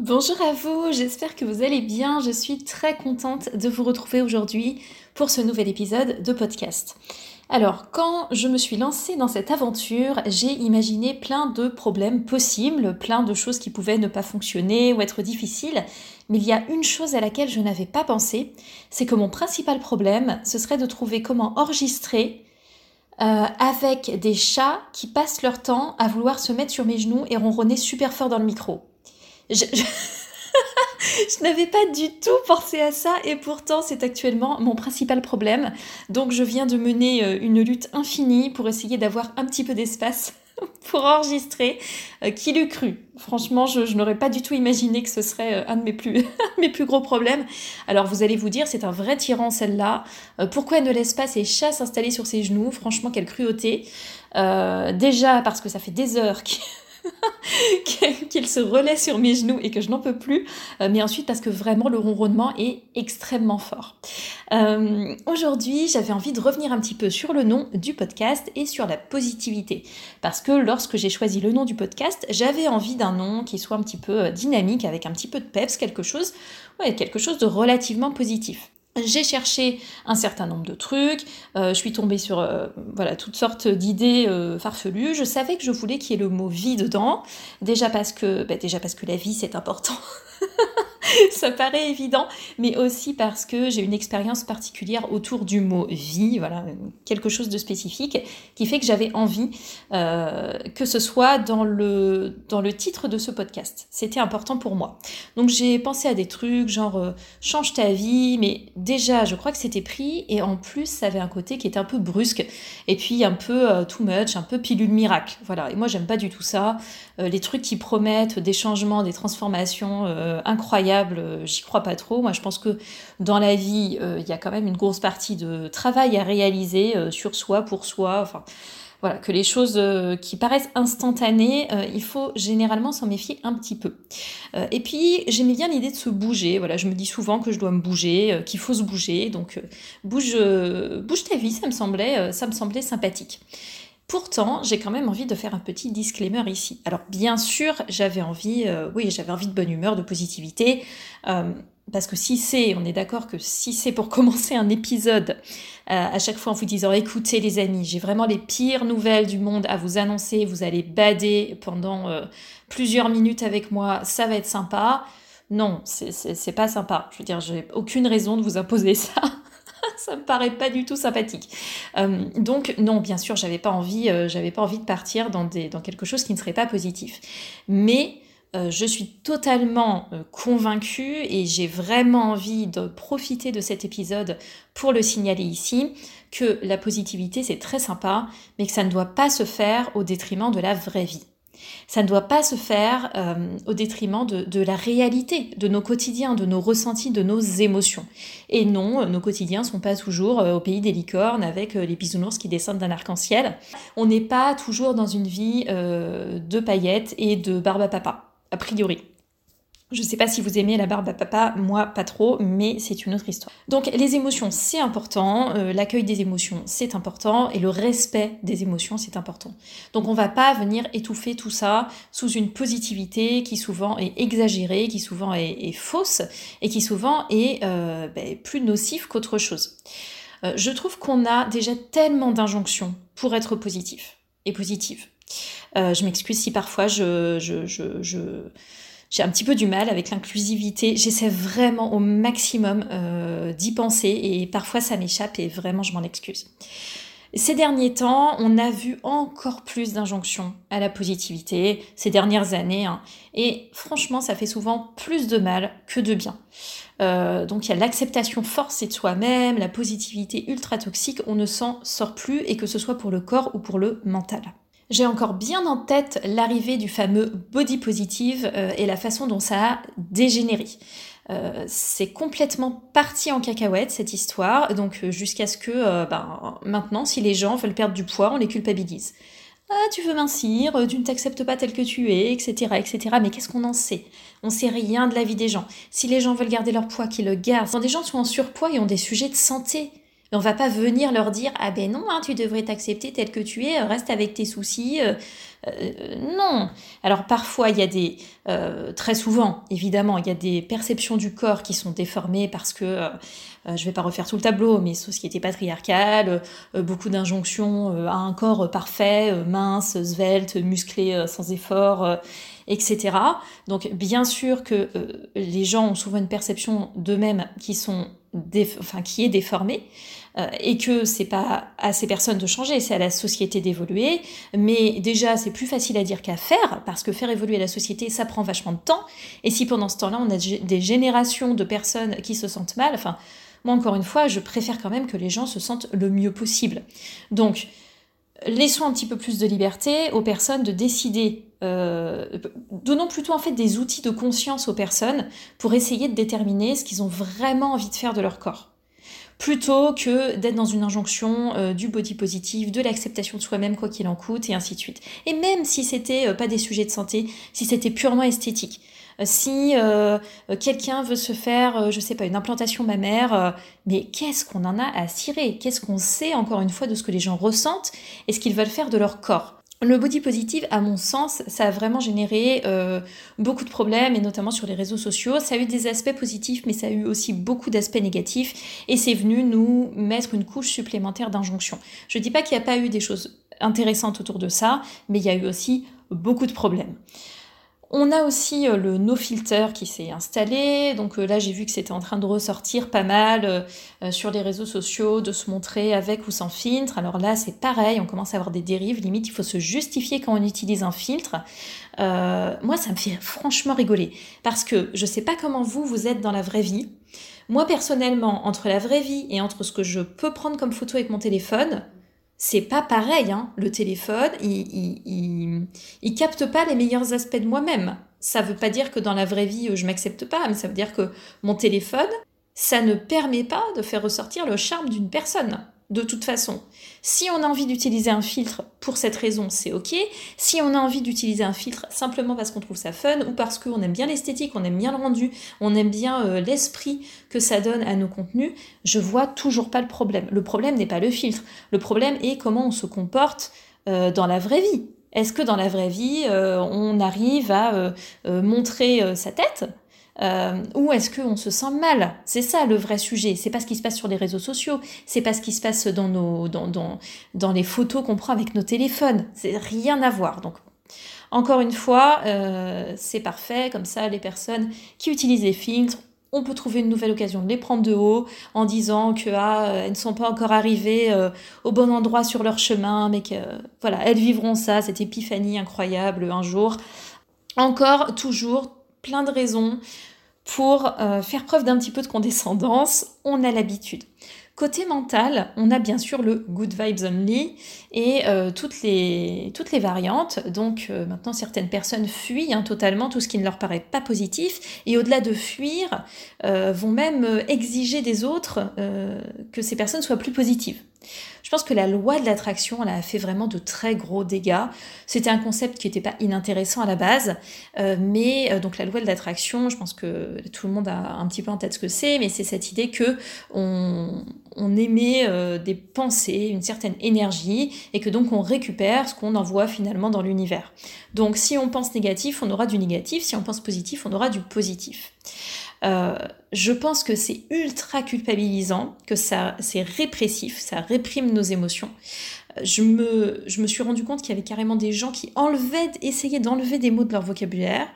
Bonjour à vous, j'espère que vous allez bien. Je suis très contente de vous retrouver aujourd'hui pour ce nouvel épisode de podcast. Alors, quand je me suis lancée dans cette aventure, j'ai imaginé plein de problèmes possibles, plein de choses qui pouvaient ne pas fonctionner ou être difficiles, mais il y a une chose à laquelle je n'avais pas pensé, c'est que mon principal problème, ce serait de trouver comment enregistrer euh, avec des chats qui passent leur temps à vouloir se mettre sur mes genoux et ronronner super fort dans le micro. Je, n'avais pas du tout pensé à ça et pourtant c'est actuellement mon principal problème. Donc je viens de mener euh, une lutte infinie pour essayer d'avoir un petit peu d'espace pour enregistrer. Euh, qui l'eût cru? Franchement, je, n'aurais pas du tout imaginé que ce serait euh, un de mes plus, mes plus gros problèmes. Alors vous allez vous dire, c'est un vrai tyran celle-là. pourquoi elle ne laisse pas ses chats s'installer sur ses genoux? Franchement, quelle cruauté. déjà parce que ça fait des heures qu'il qu'il se relaie sur mes genoux et que je n'en peux plus, euh, mais ensuite parce que vraiment le ronronnement est extrêmement fort. Euh, aujourd'hui, j'avais envie de revenir un petit peu sur le nom du podcast et sur la positivité, parce que lorsque j'ai choisi le nom du podcast, j'avais envie d'un nom qui soit un petit peu euh, dynamique, avec un petit peu de peps, quelque chose, ouais, quelque chose de relativement positif. J'ai cherché un certain nombre de trucs, euh, je suis tombée sur euh, voilà toutes sortes d'idées euh, farfelues. Je savais que je voulais qu'il y ait le mot vie dedans, déjà parce que bah, déjà parce que la vie c'est important. ça paraît évident, mais aussi parce que j'ai une expérience particulière autour du mot vie, voilà, quelque chose de spécifique qui fait que j'avais envie que ce soit dans le, dans le titre de ce podcast. C'était important pour moi. Donc j'ai pensé à des trucs genre change ta vie, mais déjà je crois que c'était pris et en plus ça avait un côté qui était un peu brusque et puis un peu euh, too much, un peu pilule miracle. Voilà, et moi j'aime pas du tout ça. les trucs qui promettent des changements, des transformations incroyables euh, j'y crois pas trop. Moi, je pense que dans la vie, euh, il y a quand même une grosse partie de travail à réaliser euh, sur soi, pour soi. Voilà, que les choses qui paraissent instantanées, il faut généralement s'en méfier un petit peu. et puis, j'aimais bien l'idée de se bouger. Voilà, je me dis souvent que je dois me bouger, qu'il faut se bouger. Donc, bouge, bouge ta vie, ça me semblait, ça me semblait sympathique. Pourtant, j'ai quand même envie de faire un petit disclaimer ici. Alors bien sûr, j'avais envie, euh, oui, j'avais envie de bonne humeur, de positivité, euh, parce que si c'est, on est d'accord que si c'est pour commencer un épisode euh, à chaque fois en vous disant écoutez les amis, j'ai vraiment les pires nouvelles du monde à vous annoncer, vous allez bader pendant plusieurs minutes avec moi, ça va être sympa. Non, c'est pas sympa. Je veux dire, j'ai aucune raison de vous imposer ça. ça me paraît pas du tout sympathique. Euh, donc non, bien sûr, j'avais pas envie, euh, pas envie de partir dans quelque chose qui ne serait pas positif. Mais euh, je suis totalement convaincue et j'ai vraiment envie de profiter de cet épisode pour le signaler ici que la positivité c'est très sympa, mais que ça ne doit pas se faire au détriment de la vraie vie. Ça ne doit pas se faire euh, au détriment de, la réalité, de nos quotidiens, de nos ressentis, de nos émotions. Et non, euh, nos quotidiens ne sont pas toujours euh, au pays des licornes avec les bisounours qui descendent d'un arc-en-ciel. On n'est pas toujours dans une vie de paillettes et de barbe à papa, a priori. Je sais pas si vous aimez la barbe à papa, moi pas trop, mais c'est une autre histoire. Donc les émotions, c'est important, euh, l'accueil des émotions, c'est important, et le respect des émotions, c'est important. Donc on va pas venir étouffer tout ça sous une positivité qui souvent est exagérée, qui souvent est, fausse, et qui souvent est euh, ben, plus nocif qu'autre chose. Euh, je trouve qu'on a déjà tellement d'injonctions pour être positif et positive. Je m'excuse si parfois je, je, je, je j'ai un petit peu du mal avec l'inclusivité. J'essaie vraiment au maximum euh, d'y penser et parfois ça m'échappe et vraiment je m'en excuse. Ces derniers temps, on a vu encore plus d'injonctions à la positivité ces dernières années. Hein. et franchement, ça fait souvent plus de mal que de bien. Euh, donc il y a l'acceptation forcée de soi-même, la positivité ultra toxique, on ne s'en sort plus, et que ce soit pour le corps ou pour le mental. J'ai encore bien en tête l'arrivée du fameux body positive euh, et la façon dont ça a dégénéré. c'est complètement parti en cacahuète cette histoire, donc jusqu'à ce que ben, maintenant, si les gens veulent perdre du poids, on les culpabilise. Ah, tu veux mincir, tu ne t'acceptes pas tel que tu es, etc., etc. Mais qu'est-ce qu'on en sait? On sait rien de la vie des gens. Si les gens veulent garder leur poids, qu'ils le gardent. Quand des gens sont en surpoids et ont des sujets de santé, on va pas venir leur dire ah ben non, hein, tu devrais t'accepter tel que tu es, reste avec tes soucis. Euh, euh, non. Alors parfois il y a des, euh, très souvent évidemment, il y a des perceptions du corps qui sont déformées parce que je vais pas refaire tout le tableau, mais société patriarcale, beaucoup d'injonctions à un corps parfait, mince, svelte, musclé sans effort etc. Donc bien sûr que les gens ont souvent une perception d'eux-mêmes qui sont enfin, qui est déformée. Euh, et que c'est pas à ces personnes de changer, c'est à la société d'évoluer. Mais déjà, c'est plus facile à dire qu'à faire, parce que faire évoluer la société, ça prend vachement de temps. Et si pendant ce temps-là, on a des générations de personnes qui se sentent mal, enfin, moi encore une fois, je préfère quand même que les gens se sentent le mieux possible. Donc, laissons un petit peu plus de liberté aux personnes de décider. Euh, donnons plutôt en fait des outils de conscience aux personnes pour essayer de déterminer ce qu'ils ont vraiment envie de faire de leur corps plutôt que d'être dans une injonction euh, du body positive, de l'acceptation de soi-même quoi qu'il en coûte, et ainsi de suite. Et même si c'était euh, pas des sujets de santé, si c'était purement esthétique, euh, si quelqu'un veut se faire, je sais pas, une implantation mammaire, mais qu'est-ce qu'on en a à cirer? Qu'est-ce qu'on sait encore une fois de ce que les gens ressentent? Et ce qu'ils veulent faire de leur corps? Le body positive, à mon sens, ça a vraiment généré euh, beaucoup de problèmes, et notamment sur les réseaux sociaux. Ça a eu des aspects positifs, mais ça a eu aussi beaucoup d'aspects négatifs, et c'est venu nous mettre une couche supplémentaire d'injonction. Je ne dis pas qu'il n'y a pas eu des choses intéressantes autour de ça, mais il y a eu aussi beaucoup de problèmes. On a aussi euh, le no filter qui s'est installé. Donc euh, là, j'ai vu que c'était en train de ressortir pas mal euh, sur les réseaux sociaux, de se montrer avec ou sans filtre. Alors là, c'est pareil, on commence à avoir des dérives. Limite, il faut se justifier quand on utilise un filtre. moi, ça me fait franchement rigoler parce que je sais pas comment vous vous êtes dans la vraie vie. Moi, personnellement, entre la vraie vie et entre ce que je peux prendre comme photo avec mon téléphone, c'est pas pareil. Hein. Le téléphone, il, il, capte pas les meilleurs aspects de moi-même. Ça veut pas dire que dans la vraie vie, je m'accepte pas, mais ça veut dire que mon téléphone, ça ne permet pas de faire ressortir le charme d'une personne de toute façon. Si on a envie d'utiliser un filtre pour cette raison, c'est ok. Si on a envie d'utiliser un filtre simplement parce qu'on trouve ça fun ou parce qu'on aime bien l'esthétique, on aime bien le rendu, on aime bien euh, l'esprit que ça donne à nos contenus, je vois toujours pas le problème. Le problème n'est pas le filtre. Le problème est comment on se comporte euh, dans la vraie vie. Est-ce que dans la vraie vie, euh, on arrive à montrer sa tête? Euh, ou est-ce qu'on se sent mal? C'est ça le vrai sujet. C'est pas ce qui se passe sur les réseaux sociaux, c'est pas ce qui se passe dans, nos, dans, dans, dans les photos qu'on prend avec nos téléphones. C'est rien à voir. Donc, encore une fois, euh, c'est parfait. Comme ça, les personnes qui utilisent les filtres, on peut trouver une nouvelle occasion de les prendre de haut en disant que ah, elles ne sont pas encore arrivées euh, au bon endroit sur leur chemin, mais que voilà, elles vivront ça, cette épiphanie incroyable un jour. Encore, toujours, plein de raisons pour euh, faire preuve d'un petit peu de condescendance, on a l'habitude. Côté mental, on a bien sûr le good vibes only et euh, toutes, les, variantes. Donc euh, maintenant, certaines personnes fuient hein, totalement tout ce qui ne leur paraît pas positif et au-delà de fuir, vont même exiger des autres que ces personnes soient plus positives. Je pense que la loi de l'attraction, elle a fait vraiment de très gros dégâts. C'était un concept qui n'était pas inintéressant à la base, euh, mais euh, donc la loi de l'attraction, je pense que tout le monde a un petit peu en tête ce que c'est, mais c'est cette idée que on, émet euh, des pensées, une certaine énergie, et que donc on récupère ce qu'on envoie finalement dans l'univers. Donc si on pense négatif, on aura du négatif, si on pense positif, on aura du positif. Euh, je pense que c'est ultra culpabilisant, que ça c'est répressif, ça réprime nos émotions. Euh, je me, je me suis rendu compte qu'il y avait carrément des gens qui enlevaient, essayaient d'enlever des mots de leur vocabulaire.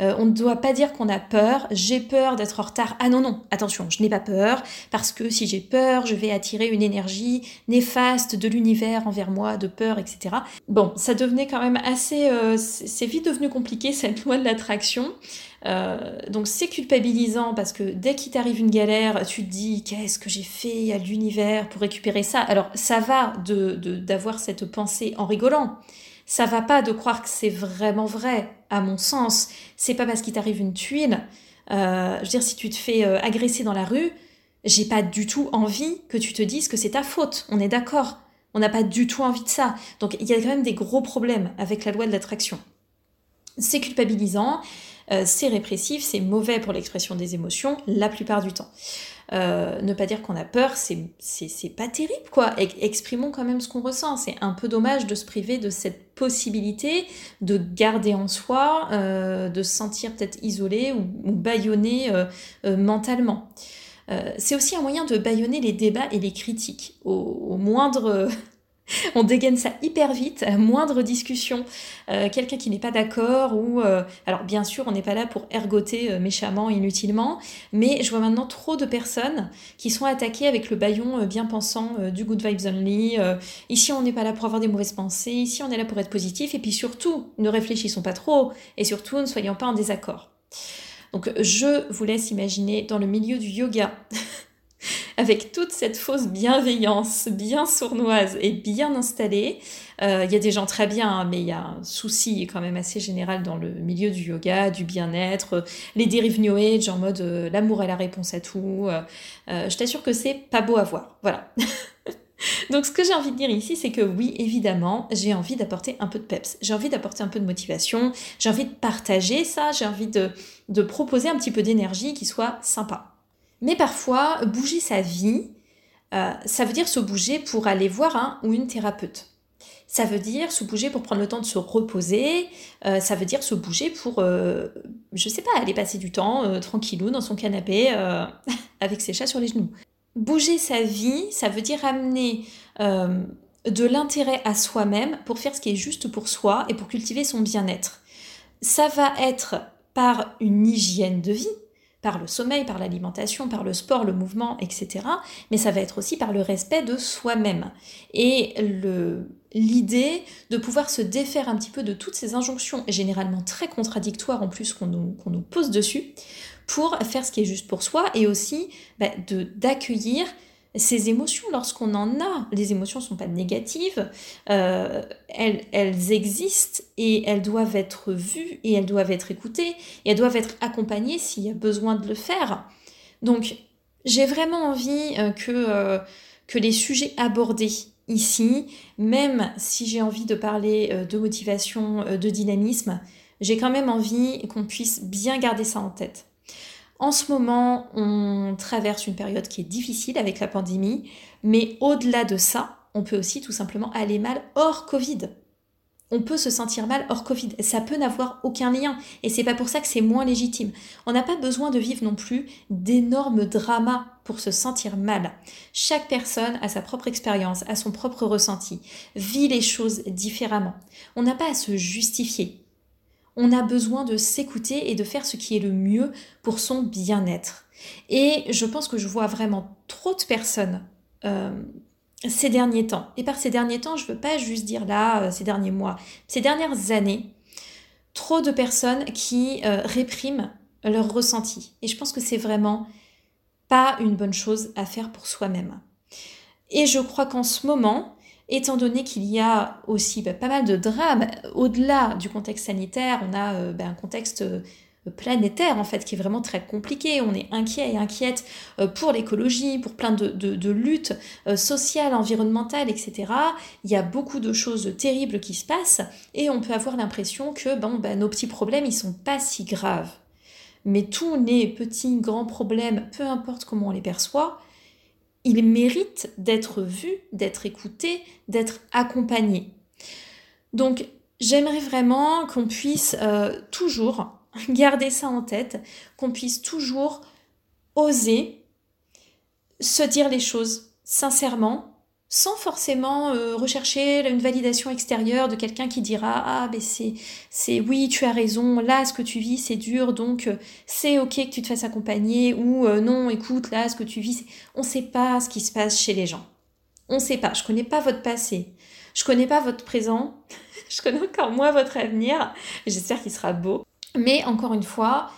Euh, on ne doit pas dire qu'on a peur, j'ai peur d'être en retard. Ah non, non, attention, je n'ai pas peur, parce que si j'ai peur, je vais attirer une énergie néfaste de l'univers envers moi, de peur, etc. Bon, ça devenait quand même assez... c'est vite devenu compliqué cette loi de l'attraction. Euh, donc c'est culpabilisant parce que dès qu'il t'arrive une galère, tu te dis qu'est-ce que j'ai fait à l'univers pour récupérer ça? Alors ça va de d'avoir cette pensée en rigolant. Ça va pas de croire que c'est vraiment vrai, à mon sens. C'est pas parce qu'il t'arrive une tuile je veux dire, si tu te fais agresser dans la rue, j'ai pas du tout envie que tu te dises que c'est ta faute. On est d'accord. On n'a pas du tout envie de ça. Donc il y a quand même des gros problèmes avec la loi de l'attraction. C'est culpabilisant, euh, c'est répressif, c'est mauvais pour l'expression des émotions la plupart du temps. Euh, ne pas dire qu'on a peur, c'est pas terrible, quoi. exprimons quand même ce qu'on ressent. C'est un peu dommage de se priver de cette possibilité de garder en soi, euh, de se sentir peut-être isolé ou, ou mentalement. c'est aussi un moyen de bâillonner les débats et les critiques. au moindre on dégaine ça hyper vite, moindre discussion, euh, quelqu'un qui n'est pas d'accord ou... Euh, alors bien sûr, on n'est pas là pour ergoter euh, méchamment, inutilement, mais je vois maintenant trop de personnes qui sont attaquées avec le baillon bien pensant du good vibes only. ici, on n'est pas là pour avoir des mauvaises pensées, ici, on est là pour être positif, et puis surtout, ne réfléchissons pas trop, et surtout, ne soyons pas en désaccord. Donc je vous laisse imaginer dans le milieu du yoga avec toute cette fausse bienveillance bien sournoise et bien installée. Euh, il y a des gens très bien, hein, mais il y a un souci quand même assez général dans le milieu du yoga, du bien-être, les dérives New Age en mode euh, l'amour est la réponse à tout. Euh, je t'assure que c'est pas beau à voir. Voilà. Donc ce que j'ai envie de dire ici, c'est que oui, évidemment, j'ai envie d'apporter un peu de peps, j'ai envie d'apporter un peu de motivation, j'ai envie de partager ça, j'ai envie de, de proposer un petit peu d'énergie qui soit sympa. Mais parfois, bouger sa vie, euh, ça veut dire se bouger pour aller voir un ou une thérapeute. Ça veut dire se bouger pour prendre le temps de se reposer. Euh, ça veut dire se bouger pour, euh, je sais pas, aller passer du temps tranquillou dans son canapé avec ses chats sur les genoux. Bouger sa vie, ça veut dire amener de l'intérêt à soi-même pour faire ce qui est juste pour soi et pour cultiver son bien-être. Ça va être par une hygiène de vie, par le sommeil, par l'alimentation, par le sport, le mouvement, etc. Mais ça va être aussi par le respect de soi-même. Et l'idée de pouvoir se défaire un petit peu de toutes ces injonctions, généralement très contradictoires en plus qu'on nous, pose dessus, pour faire ce qui est juste pour soi et aussi bah, d'accueillir ces émotions, lorsqu'on en a, les émotions ne sont pas négatives, euh, elles, elles, existent et elles doivent être vues et elles doivent être écoutées et elles doivent être accompagnées s'il y a besoin de le faire. Donc j'ai vraiment envie euh, que, euh, que les sujets abordés ici, même si j'ai envie de parler de motivation, de dynamisme, j'ai quand même envie qu'on puisse bien garder ça en tête. En ce moment, on traverse une période qui est difficile avec la pandémie, mais au-delà de ça, on peut aussi tout simplement aller mal hors Covid. On peut se sentir mal hors Covid. Ça peut n'avoir aucun lien. Et c'est pas pour ça que c'est moins légitime. On n'a pas besoin de vivre non plus d'énormes dramas pour se sentir mal. Chaque personne a sa propre expérience, a son propre ressenti, vit les choses différemment. On n'a pas à se justifier on a besoin de s'écouter et de faire ce qui est le mieux pour son bien-être. Et je pense que je vois vraiment trop de personnes euh, ces derniers temps. Et par ces derniers temps, je ne veux pas juste dire là, euh, ces derniers mois, ces dernières années, trop de personnes qui euh, répriment leur ressenti. Et je pense que c'est vraiment pas une bonne chose à faire pour soi-même. Et je crois qu'en ce moment, étant donné qu'il y a aussi bah, pas mal de drames au-delà du contexte sanitaire, on a euh, bah, un contexte euh, planétaire en fait qui est vraiment très compliqué. On est inquiet et inquiète euh, pour l'écologie, pour plein de, luttes sociales, environnementales, etc. Il y a beaucoup de choses terribles qui se passent et on peut avoir l'impression que bah, nos petits problèmes ils sont pas si graves. Mais tous les petits, grands problèmes, peu importe comment on les perçoit, il mérite d'être vu, d'être écouté, d'être accompagné. Donc j'aimerais vraiment qu'on puisse euh, toujours garder ça en tête, qu'on puisse toujours oser se dire les choses sincèrement, sans forcément euh, rechercher une validation extérieure de quelqu'un qui dira ah ben c'est c'est oui tu as raison là ce que tu vis c'est dur donc euh, c'est ok que tu te fasses accompagner ou euh, non écoute là ce que tu vis on sait pas ce qui se passe chez les gens. On sait pas. Je connais pas votre passé. Je connais pas votre présent. Je connais encore moins votre avenir. J'espère qu'il sera beau. Mais encore une fois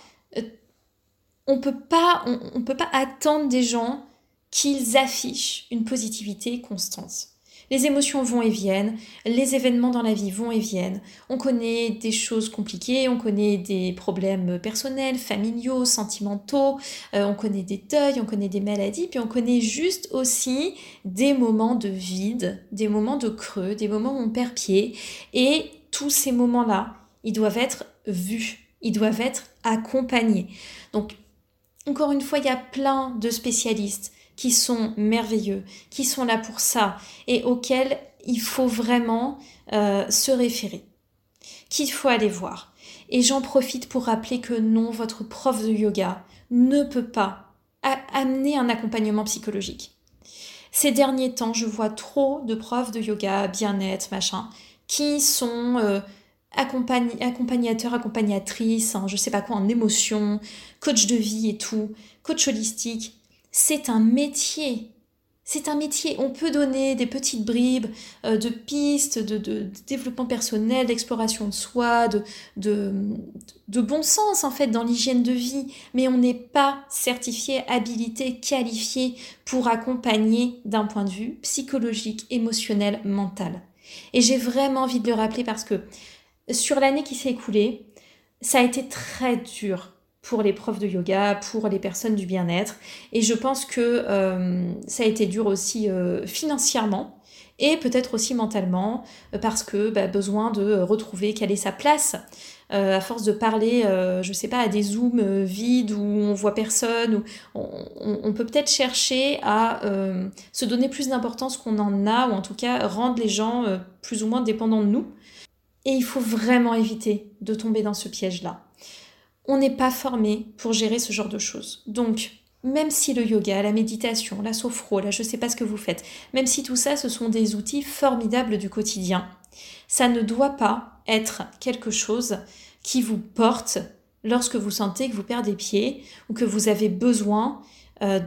on peut pas on peut pas attendre des gens qu'ils affichent une positivité constante. Les émotions vont et viennent, les événements dans la vie vont et viennent. On connaît des choses compliquées, on connaît des problèmes personnels, familiaux, sentimentaux, euh, on connaît des deuils, on connaît des maladies, puis on connaît juste aussi des moments de vide, des moments de creux, des moments où on perd pied. Et tous ces moments-là, ils doivent être vus, ils doivent être accompagnés. Donc, encore une fois, il y a plein de spécialistes qui sont merveilleux, qui sont là pour ça et auxquels il faut vraiment euh, se référer, qu'il faut aller voir. Et j'en profite pour rappeler que non, votre prof de yoga ne peut pas amener un accompagnement psychologique. Ces derniers temps, je vois trop de profs de yoga, bien-être, machin, qui sont euh, accompagnateurs, accompagnatrices, hein, je sais pas quoi, en émotion, coach de vie et tout, coach holistique, c'est un métier. C'est un métier. On peut donner des petites bribes euh, de pistes, de, développement personnel, d'exploration de soi, de, de, bon sens en fait dans l'hygiène de vie, mais on n'est pas certifié, habilité, qualifié pour accompagner d'un point de vue psychologique, émotionnel, mental. Et j'ai vraiment envie de le rappeler parce que sur l'année qui s'est écoulée, ça a été très dur pour les profs de yoga, pour les personnes du bien-être. Et je pense que euh, ça a été dur aussi euh, financièrement et peut-être aussi mentalement euh, parce que bah, besoin de retrouver quelle est sa place. à force de parler, je sais pas, à des zooms vides où on voit personne, on, on, peut peut-être chercher à se donner plus d'importance qu'on en a, ou en tout cas rendre les gens plus ou moins dépendants de nous. Et il faut vraiment éviter de tomber dans ce piège-là on n'est pas formé pour gérer ce genre de choses. Donc, même si le yoga, la méditation, la sophro, là je sais pas ce que vous faites, même si tout ça ce sont des outils formidables du quotidien, ça ne doit pas être quelque chose qui vous porte lorsque vous sentez que vous perdez pied ou que vous avez besoin euh,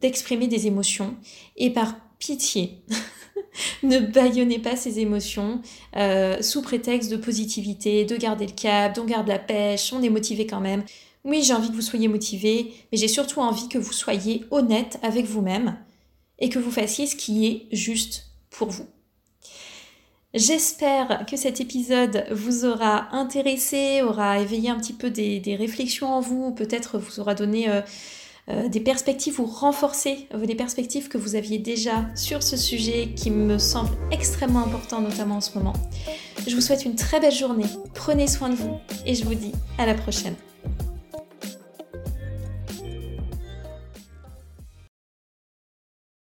d'exprimer des émotions. Et par pitié, ne baillonnez pas ces émotions euh, sous prétexte de positivité, de garder le cap, d'on garde la pêche, on est motivé quand même. Oui, j'ai envie que vous soyez motivé, mais j'ai surtout envie que vous soyez honnête avec vous-même et que vous fassiez ce qui est juste pour vous. J'espère que cet épisode vous aura intéressé, aura éveillé un petit peu des, réflexions en vous, peut-être vous aura donné euh, euh, des perspectives ou renforcer des perspectives que vous aviez déjà sur ce sujet qui me semble extrêmement important, notamment en ce moment. Je vous souhaite une très belle journée, prenez soin de vous et je vous dis à la prochaine.